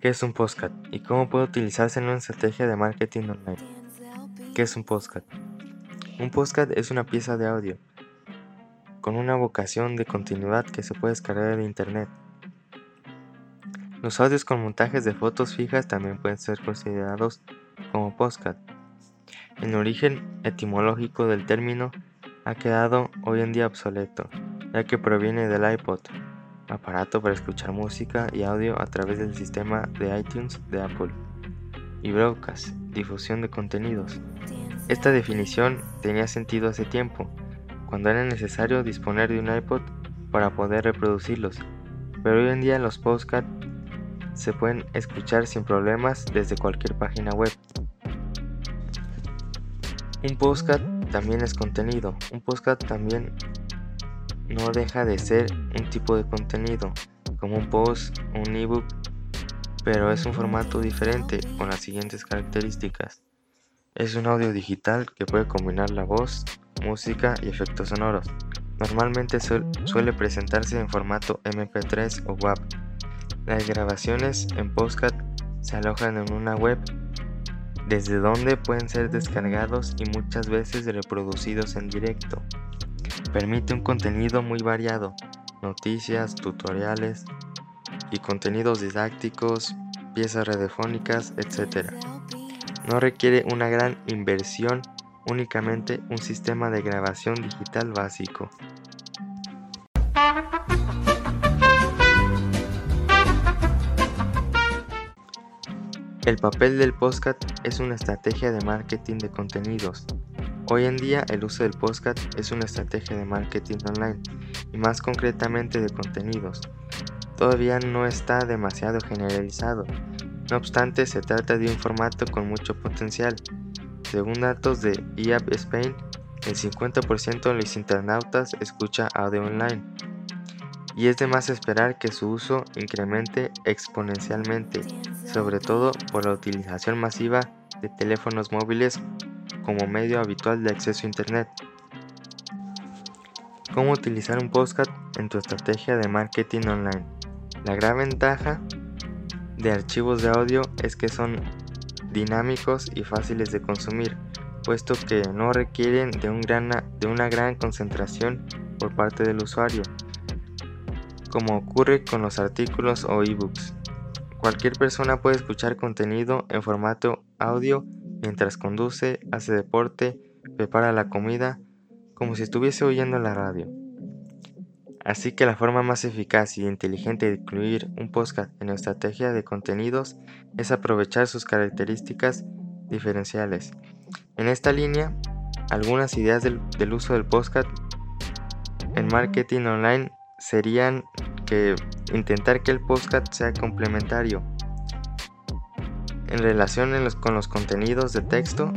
¿Qué es un podcast y cómo puede utilizarse en una estrategia de marketing online? ¿Qué es un podcast? Un podcast es una pieza de audio con una vocación de continuidad que se puede descargar de internet. Los audios con montajes de fotos fijas también pueden ser considerados como podcast. El origen etimológico del término ha quedado hoy en día obsoleto, ya que proviene del iPod, aparato para escuchar música y audio a través del sistema de iTunes de Apple, y broadcast, difusión de contenidos. Esta definición tenía sentido hace tiempo, cuando era necesario disponer de un iPod para poder reproducirlos, pero hoy en día los podcasts se pueden escuchar sin problemas desde cualquier página web. Un podcast también es contenido. Un podcast también no deja de ser un tipo de contenido, como un post, un ebook, pero es un formato diferente con las siguientes características. Es un audio digital que puede combinar la voz, música y efectos sonoros. Normalmente suel- suele presentarse en formato MP3 o WAV. Las grabaciones en podcast se alojan en una web desde donde pueden ser descargados y muchas veces reproducidos en directo. Permite un contenido muy variado, noticias, tutoriales y contenidos didácticos, piezas radiofónicas, etc. No requiere una gran inversión, únicamente un sistema de grabación digital básico. El papel del podcast es una estrategia de marketing de contenidos. Hoy en día el uso del podcast es una estrategia de marketing online y más concretamente de contenidos. Todavía no está demasiado generalizado, no obstante se trata de un formato con mucho potencial. Según datos de IAB Spain, el 50% de los internautas escucha audio online y es de más esperar que su uso incremente exponencialmente, sobre todo por la utilización masiva de teléfonos móviles como medio habitual de acceso a Internet. ¿Cómo utilizar un podcast en tu estrategia de marketing online? La gran ventaja de archivos de audio es que son dinámicos y fáciles de consumir, puesto que no requieren de, de una gran concentración por parte del usuario, como ocurre con los artículos o ebooks. Cualquier persona puede escuchar contenido en formato audio mientras conduce, hace deporte, prepara la comida, como si estuviese oyendo la radio. Así que la forma más eficaz y inteligente de incluir un podcast en la estrategia de contenidos es aprovechar sus características diferenciales. En esta línea, algunas ideas del, del uso del podcast en marketing online serían que intentar que el podcast sea complementario en relación con los contenidos de texto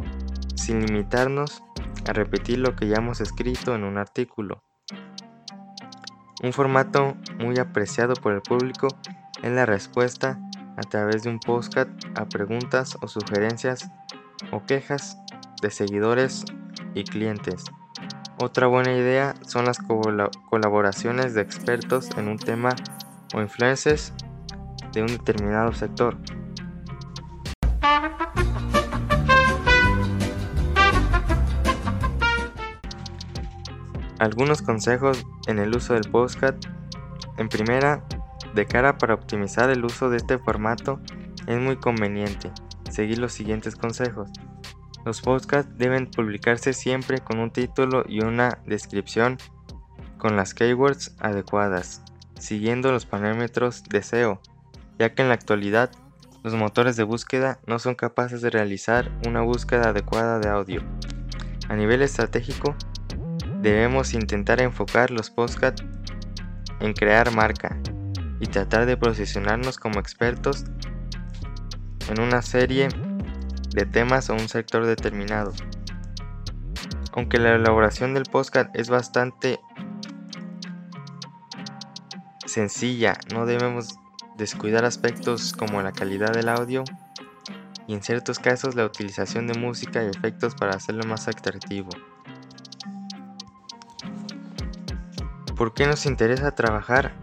sin limitarnos a repetir lo que ya hemos escrito en un artículo. Un formato muy apreciado por el público es la respuesta a través de un podcast a preguntas o sugerencias o quejas de seguidores y clientes. Otra buena idea son las cola- colaboraciones de expertos en un tema o influencers de un determinado sector. Algunos consejos en el uso del podcast. En primera, de cara para optimizar el uso de este formato, es muy conveniente seguir los siguientes consejos. Los podcasts deben publicarse siempre con un título y una descripción con las keywords adecuadas, siguiendo los parámetros de SEO, ya que en la actualidad los motores de búsqueda no son capaces de realizar una búsqueda adecuada de audio. A nivel estratégico, debemos intentar enfocar los podcasts en crear marca y tratar de posicionarnos como expertos en una serie de temas o un sector determinado. Aunque la elaboración del podcast es bastante sencilla, no debemos descuidar aspectos como la calidad del audio, y en ciertos casos la utilización de música y efectos para hacerlo más atractivo. ¿Por qué nos interesa trabajar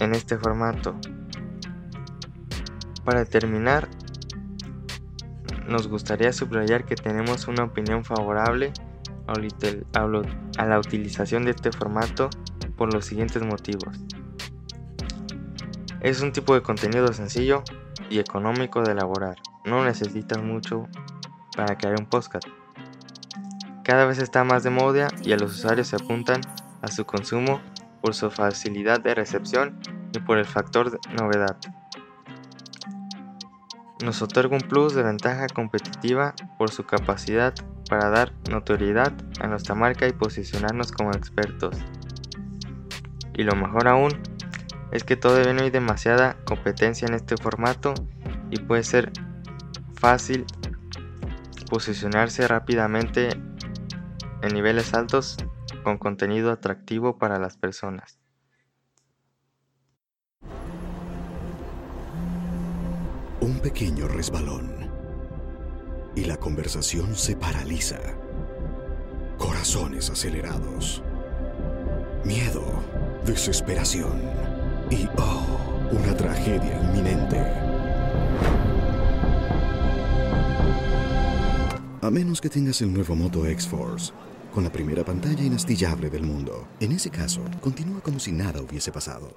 en este formato? Para terminar, nos gustaría subrayar que tenemos una opinión favorable a la utilización de este formato por los siguientes motivos. Es un tipo de contenido sencillo y económico de elaborar. No necesitas mucho para crear un podcast. Cada vez está más de moda y a los usuarios se apuntan a su consumo por su facilidad de recepción y por el factor de novedad. Nos otorga un plus de ventaja competitiva por su capacidad para dar notoriedad a nuestra marca y posicionarnos como expertos. Y lo mejor aún es que todavía no hay demasiada competencia en este formato y puede ser fácil posicionarse rápidamente en niveles altos con contenido atractivo para las personas. Pequeño resbalón y la conversación se paraliza. Corazones acelerados. Miedo, desesperación y, oh, una tragedia inminente. A menos que tengas el nuevo Moto X-Force, con la primera pantalla inastillable del mundo. En ese caso, continúa como si nada hubiese pasado.